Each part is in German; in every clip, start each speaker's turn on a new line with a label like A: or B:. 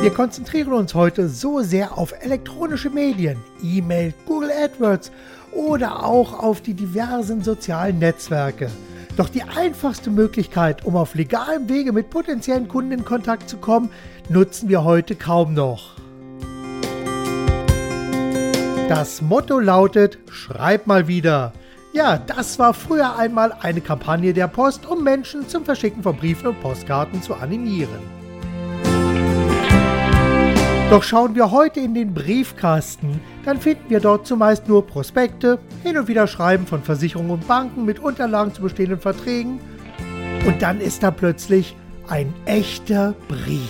A: Wir konzentrieren uns heute so sehr auf elektronische Medien, E-Mail, Google AdWords oder auch auf die diversen sozialen Netzwerke. Doch die einfachste Möglichkeit, um auf legalem Wege mit potenziellen Kunden in Kontakt zu kommen, nutzen wir heute kaum noch. Das Motto lautet, schreib mal wieder. Ja, das war früher einmal eine Kampagne der Post, um Menschen zum Verschicken von Briefen und Postkarten zu animieren. Doch schauen wir heute in den Briefkasten, dann finden wir dort zumeist nur Prospekte, hin und wieder Schreiben von Versicherungen und Banken mit Unterlagen zu bestehenden Verträgen und dann ist da plötzlich ein echter Brief.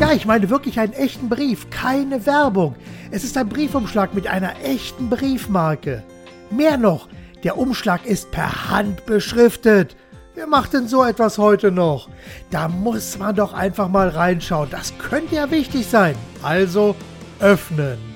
A: Ja, ich meine wirklich einen echten Brief, keine Werbung. Es ist ein Briefumschlag mit einer echten Briefmarke. Mehr noch, der Umschlag ist per Hand beschriftet. Wer macht denn so etwas heute noch? Da muss man doch einfach mal reinschauen. Das könnte ja wichtig sein. Also öffnen.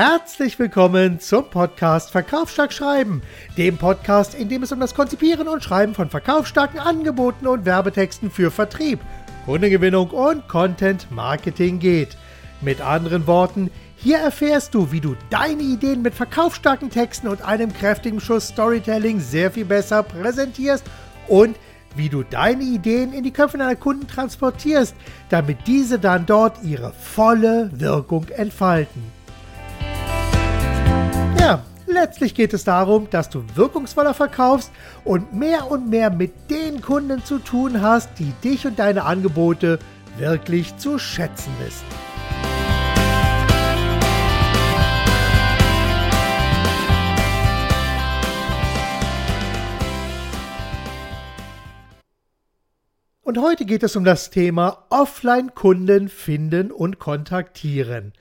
A: Herzlich willkommen zum Podcast Verkaufsstark Schreiben, dem Podcast, in dem es um das Konzipieren und Schreiben von verkaufsstarken Angeboten und Werbetexten für Vertrieb, Kundengewinnung und Content Marketing geht. Mit anderen Worten, hier erfährst du, wie du deine Ideen mit verkaufsstarken Texten und einem kräftigen Schuss Storytelling sehr viel besser präsentierst und wie du deine Ideen in die Köpfe deiner Kunden transportierst, damit diese dann dort ihre volle Wirkung entfalten. Letztlich geht es darum, dass du wirkungsvoller verkaufst und mehr und mehr mit den Kunden zu tun hast, die dich und deine Angebote wirklich zu schätzen wissen. Und heute geht es um das Thema Offline-Kunden finden und kontaktieren.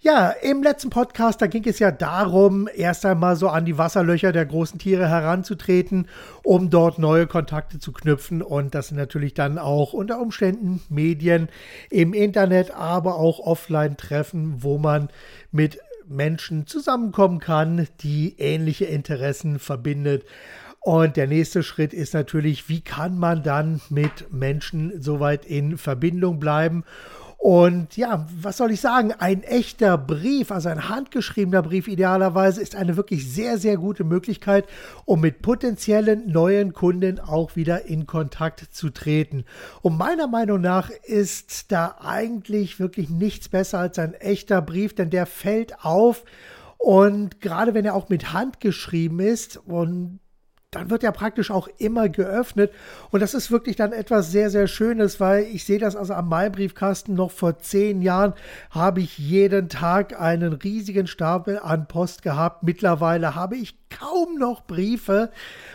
A: Ja, im letzten Podcast, da ging es ja darum, erst einmal so an die Wasserlöcher der großen Tiere heranzutreten, um dort neue Kontakte zu knüpfen. Und das sind natürlich dann auch unter Umständen Medien im Internet, aber auch Offline-Treffen, wo man mit Menschen zusammenkommen kann, die ähnliche Interessen verbindet. Und der nächste Schritt ist natürlich, wie kann man dann mit Menschen soweit in Verbindung bleiben? Und ja, was soll ich sagen? Ein echter Brief, also ein handgeschriebener Brief idealerweise, ist eine wirklich sehr, sehr gute Möglichkeit, um mit potenziellen neuen Kunden auch wieder in Kontakt zu treten. Und meiner Meinung nach ist da eigentlich wirklich nichts besser als ein echter Brief, denn der fällt auf. Und gerade wenn er auch mit Hand geschrieben ist und dann wird er praktisch auch immer geöffnet. Und das ist wirklich dann etwas sehr, sehr Schönes, weil ich sehe das also am Maibriefkasten noch vor zehn Jahren habe ich jeden Tag einen riesigen Stapel an Post gehabt. Mittlerweile habe ich kaum noch Briefe,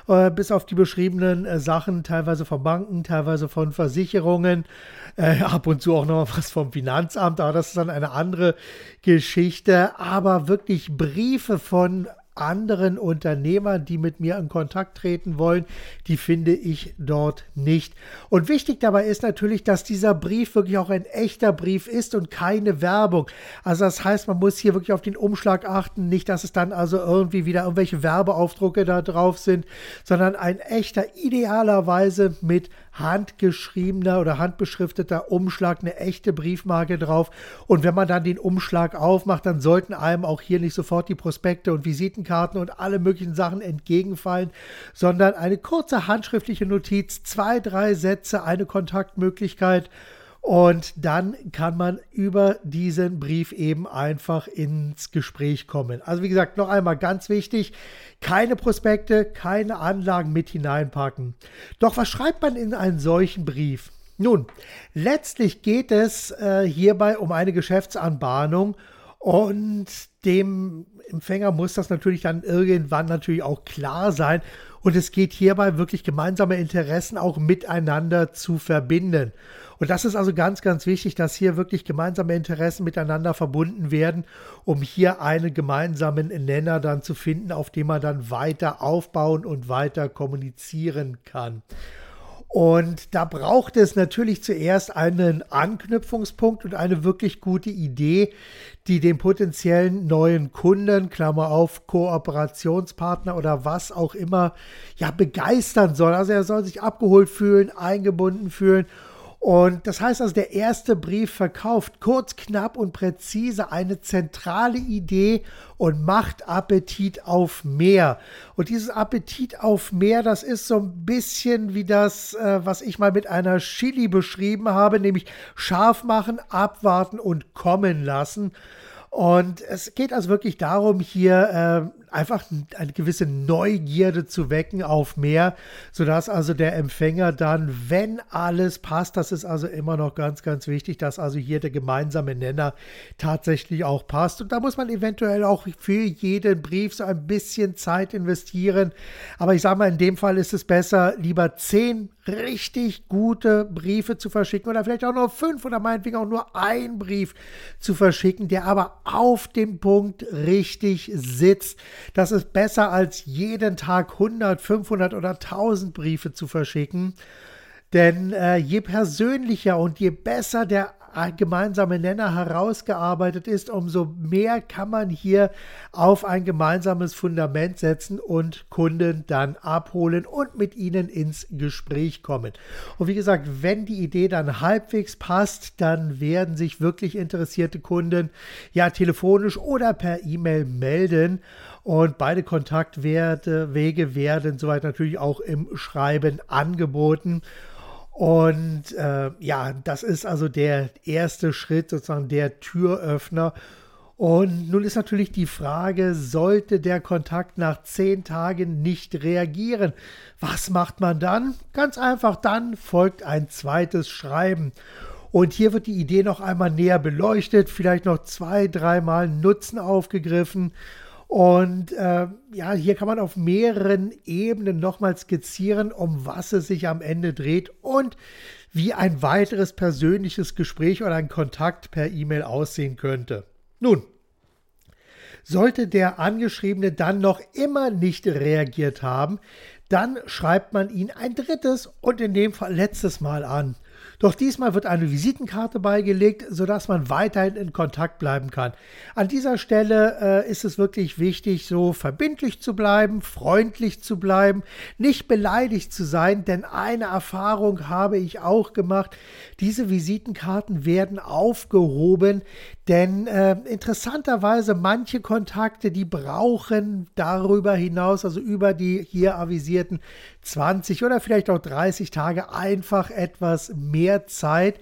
A: äh, bis auf die beschriebenen äh, Sachen, teilweise von Banken, teilweise von Versicherungen, äh, ab und zu auch noch was vom Finanzamt, aber das ist dann eine andere Geschichte. Aber wirklich Briefe von anderen Unternehmern, die mit mir in Kontakt treten wollen, die finde ich dort nicht. Und wichtig dabei ist natürlich, dass dieser Brief wirklich auch ein echter Brief ist und keine Werbung. Also das heißt, man muss hier wirklich auf den Umschlag achten, nicht, dass es dann also irgendwie wieder irgendwelche Werbeaufdrucke da drauf sind, sondern ein echter, idealerweise mit handgeschriebener oder handbeschrifteter Umschlag, eine echte Briefmarke drauf. Und wenn man dann den Umschlag aufmacht, dann sollten einem auch hier nicht sofort die Prospekte und Visitenkarten und alle möglichen Sachen entgegenfallen, sondern eine kurze handschriftliche Notiz, zwei, drei Sätze, eine Kontaktmöglichkeit und dann kann man über diesen Brief eben einfach ins Gespräch kommen. Also wie gesagt, noch einmal ganz wichtig, keine Prospekte, keine Anlagen mit hineinpacken. Doch was schreibt man in einen solchen Brief? Nun, letztlich geht es äh, hierbei um eine Geschäftsanbahnung und dem Empfänger muss das natürlich dann irgendwann natürlich auch klar sein. Und es geht hierbei wirklich gemeinsame Interessen auch miteinander zu verbinden. Und das ist also ganz, ganz wichtig, dass hier wirklich gemeinsame Interessen miteinander verbunden werden, um hier einen gemeinsamen Nenner dann zu finden, auf dem man dann weiter aufbauen und weiter kommunizieren kann. Und da braucht es natürlich zuerst einen Anknüpfungspunkt und eine wirklich gute Idee, die den potenziellen neuen Kunden, Klammer auf, Kooperationspartner oder was auch immer, ja, begeistern soll. Also er soll sich abgeholt fühlen, eingebunden fühlen und das heißt also, der erste Brief verkauft kurz, knapp und präzise eine zentrale Idee und macht Appetit auf mehr. Und dieses Appetit auf mehr, das ist so ein bisschen wie das, äh, was ich mal mit einer Chili beschrieben habe, nämlich scharf machen, abwarten und kommen lassen. Und es geht also wirklich darum, hier äh, einfach eine gewisse Neugierde zu wecken auf mehr, sodass also der Empfänger dann, wenn alles passt, das ist also immer noch ganz, ganz wichtig, dass also hier der gemeinsame Nenner tatsächlich auch passt. Und da muss man eventuell auch für jeden Brief so ein bisschen Zeit investieren. Aber ich sage mal, in dem Fall ist es besser, lieber zehn richtig gute Briefe zu verschicken oder vielleicht auch nur fünf oder meinetwegen auch nur ein Brief zu verschicken, der aber auf dem Punkt richtig sitzt. Das ist besser als jeden Tag 100, 500 oder 1000 Briefe zu verschicken. Denn äh, je persönlicher und je besser der gemeinsame Nenner herausgearbeitet ist, umso mehr kann man hier auf ein gemeinsames Fundament setzen und Kunden dann abholen und mit ihnen ins Gespräch kommen. Und wie gesagt, wenn die Idee dann halbwegs passt, dann werden sich wirklich interessierte Kunden ja telefonisch oder per E-Mail melden. Und beide Kontaktwege werden soweit natürlich auch im Schreiben angeboten. Und äh, ja, das ist also der erste Schritt, sozusagen der Türöffner. Und nun ist natürlich die Frage, sollte der Kontakt nach zehn Tagen nicht reagieren? Was macht man dann? Ganz einfach, dann folgt ein zweites Schreiben. Und hier wird die Idee noch einmal näher beleuchtet, vielleicht noch zwei, dreimal Nutzen aufgegriffen und äh, ja, hier kann man auf mehreren Ebenen nochmal skizzieren, um was es sich am Ende dreht und wie ein weiteres persönliches Gespräch oder ein Kontakt per E-Mail aussehen könnte. Nun, sollte der Angeschriebene dann noch immer nicht reagiert haben, dann schreibt man ihn ein drittes und in dem Fall letztes Mal an. Doch diesmal wird eine Visitenkarte beigelegt, sodass man weiterhin in Kontakt bleiben kann. An dieser Stelle äh, ist es wirklich wichtig, so verbindlich zu bleiben, freundlich zu bleiben, nicht beleidigt zu sein, denn eine Erfahrung habe ich auch gemacht. Diese Visitenkarten werden aufgehoben, denn äh, interessanterweise manche Kontakte, die brauchen darüber hinaus, also über die hier avisierten 20 oder vielleicht auch 30 Tage einfach etwas mehr Zeit.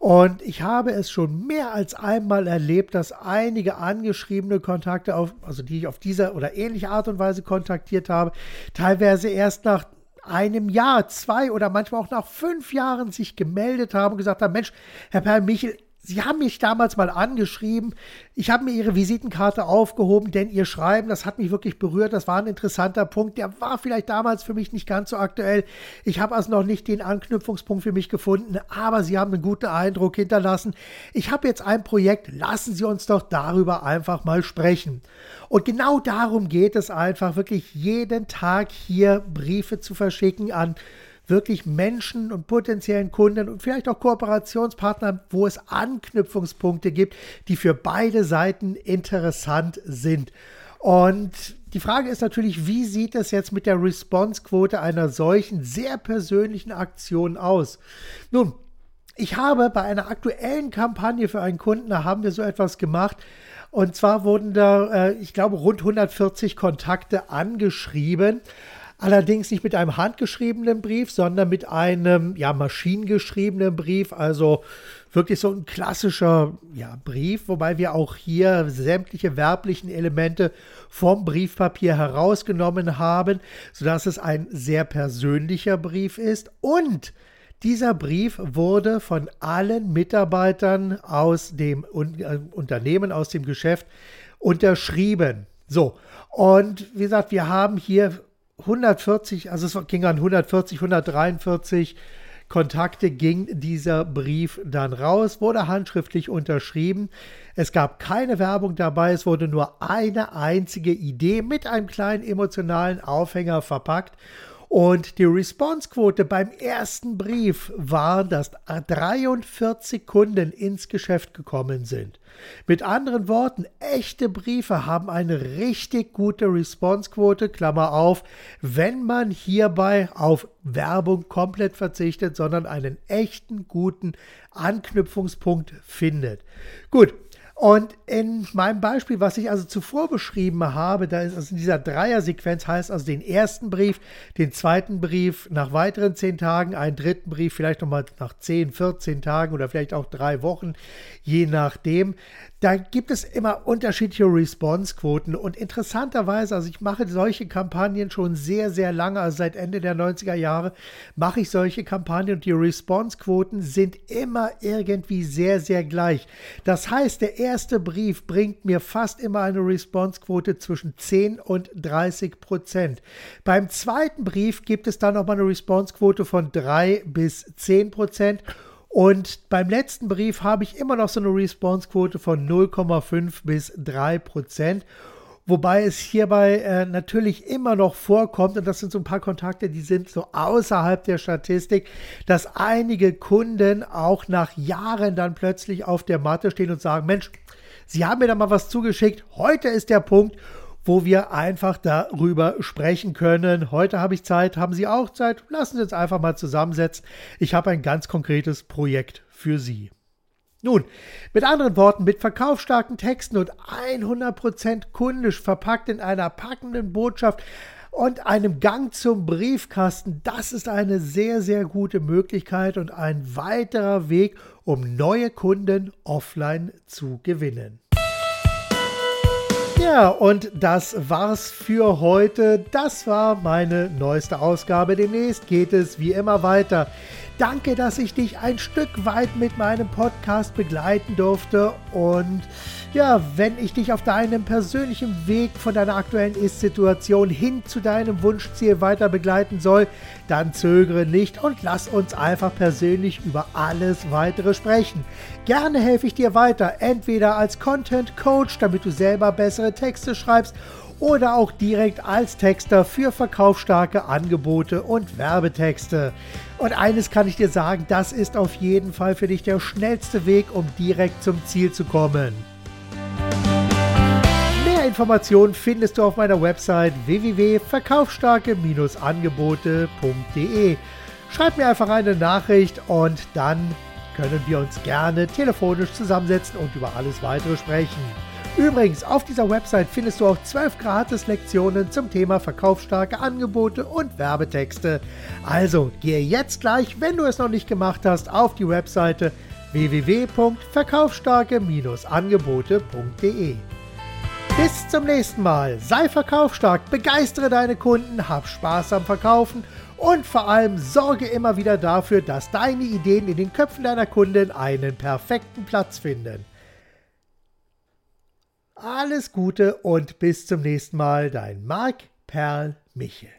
A: Und ich habe es schon mehr als einmal erlebt, dass einige angeschriebene Kontakte, auf, also die ich auf diese oder ähnliche Art und Weise kontaktiert habe, teilweise erst nach einem Jahr, zwei oder manchmal auch nach fünf Jahren sich gemeldet haben und gesagt haben, Mensch, Herr Perl Michel, Sie haben mich damals mal angeschrieben. Ich habe mir Ihre Visitenkarte aufgehoben, denn Ihr Schreiben, das hat mich wirklich berührt. Das war ein interessanter Punkt. Der war vielleicht damals für mich nicht ganz so aktuell. Ich habe also noch nicht den Anknüpfungspunkt für mich gefunden, aber Sie haben einen guten Eindruck hinterlassen. Ich habe jetzt ein Projekt. Lassen Sie uns doch darüber einfach mal sprechen. Und genau darum geht es einfach, wirklich jeden Tag hier Briefe zu verschicken an wirklich Menschen und potenziellen Kunden und vielleicht auch Kooperationspartnern, wo es Anknüpfungspunkte gibt, die für beide Seiten interessant sind. Und die Frage ist natürlich, wie sieht es jetzt mit der Response-Quote einer solchen sehr persönlichen Aktion aus? Nun, ich habe bei einer aktuellen Kampagne für einen Kunden, da haben wir so etwas gemacht. Und zwar wurden da, äh, ich glaube, rund 140 Kontakte angeschrieben. Allerdings nicht mit einem handgeschriebenen Brief, sondern mit einem ja, maschinengeschriebenen Brief, also wirklich so ein klassischer ja, Brief, wobei wir auch hier sämtliche werblichen Elemente vom Briefpapier herausgenommen haben, sodass es ein sehr persönlicher Brief ist. Und dieser Brief wurde von allen Mitarbeitern aus dem äh, Unternehmen, aus dem Geschäft unterschrieben. So, und wie gesagt, wir haben hier 140, also es ging an 140, 143 Kontakte ging dieser Brief dann raus, wurde handschriftlich unterschrieben. Es gab keine Werbung dabei, es wurde nur eine einzige Idee mit einem kleinen emotionalen Aufhänger verpackt. Und die Responsequote beim ersten Brief war, dass 43 Kunden ins Geschäft gekommen sind. Mit anderen Worten, echte Briefe haben eine richtig gute Responsequote, Klammer auf, wenn man hierbei auf Werbung komplett verzichtet, sondern einen echten guten Anknüpfungspunkt findet. Gut, und in meinem Beispiel, was ich also zuvor beschrieben habe, da ist also in dieser Dreier-Sequenz heißt also den ersten Brief, den zweiten Brief nach weiteren zehn Tagen, einen dritten Brief vielleicht nochmal nach zehn, 14 Tagen oder vielleicht auch drei Wochen, je nachdem. Da gibt es immer unterschiedliche Response-Quoten und interessanterweise, also ich mache solche Kampagnen schon sehr, sehr lange, also seit Ende der 90er Jahre mache ich solche Kampagnen und die Response-Quoten sind immer irgendwie sehr, sehr gleich. Das heißt, der erste Brief bringt mir fast immer eine Response-Quote zwischen 10 und 30 Prozent. Beim zweiten Brief gibt es dann nochmal eine Response-Quote von 3 bis 10 Prozent und beim letzten Brief habe ich immer noch so eine Response-Quote von 0,5 bis 3 Prozent. Wobei es hierbei äh, natürlich immer noch vorkommt, und das sind so ein paar Kontakte, die sind so außerhalb der Statistik, dass einige Kunden auch nach Jahren dann plötzlich auf der Matte stehen und sagen, Mensch, Sie haben mir da mal was zugeschickt, heute ist der Punkt wo wir einfach darüber sprechen können. Heute habe ich Zeit, haben Sie auch Zeit? Lassen Sie uns einfach mal zusammensetzen. Ich habe ein ganz konkretes Projekt für Sie. Nun, mit anderen Worten, mit verkaufsstarken Texten und 100% kundisch verpackt in einer packenden Botschaft und einem Gang zum Briefkasten, das ist eine sehr, sehr gute Möglichkeit und ein weiterer Weg, um neue Kunden offline zu gewinnen. Ja, und das war's für heute. Das war meine neueste Ausgabe. Demnächst geht es wie immer weiter. Danke, dass ich dich ein Stück weit mit meinem Podcast begleiten durfte. Und ja, wenn ich dich auf deinem persönlichen Weg von deiner aktuellen Ist-Situation hin zu deinem Wunschziel weiter begleiten soll, dann zögere nicht und lass uns einfach persönlich über alles weitere sprechen. Gerne helfe ich dir weiter, entweder als Content Coach, damit du selber bessere Texte schreibst, oder auch direkt als Texter für verkaufsstarke Angebote und Werbetexte. Und eines kann ich dir sagen, das ist auf jeden Fall für dich der schnellste Weg, um direkt zum Ziel zu kommen. Mehr Informationen findest du auf meiner Website www.verkaufsstarke-angebote.de. Schreib mir einfach eine Nachricht und dann können wir uns gerne telefonisch zusammensetzen und über alles weitere sprechen. Übrigens, auf dieser Website findest du auch 12 Gratis-Lektionen zum Thema verkaufsstarke Angebote und Werbetexte. Also gehe jetzt gleich, wenn du es noch nicht gemacht hast, auf die Webseite www.verkaufsstarke-angebote.de. Bis zum nächsten Mal. Sei verkaufsstark, begeistere deine Kunden, hab Spaß am Verkaufen und vor allem sorge immer wieder dafür, dass deine Ideen in den Köpfen deiner Kunden einen perfekten Platz finden. Alles Gute und bis zum nächsten Mal, dein Marc Perl Michel.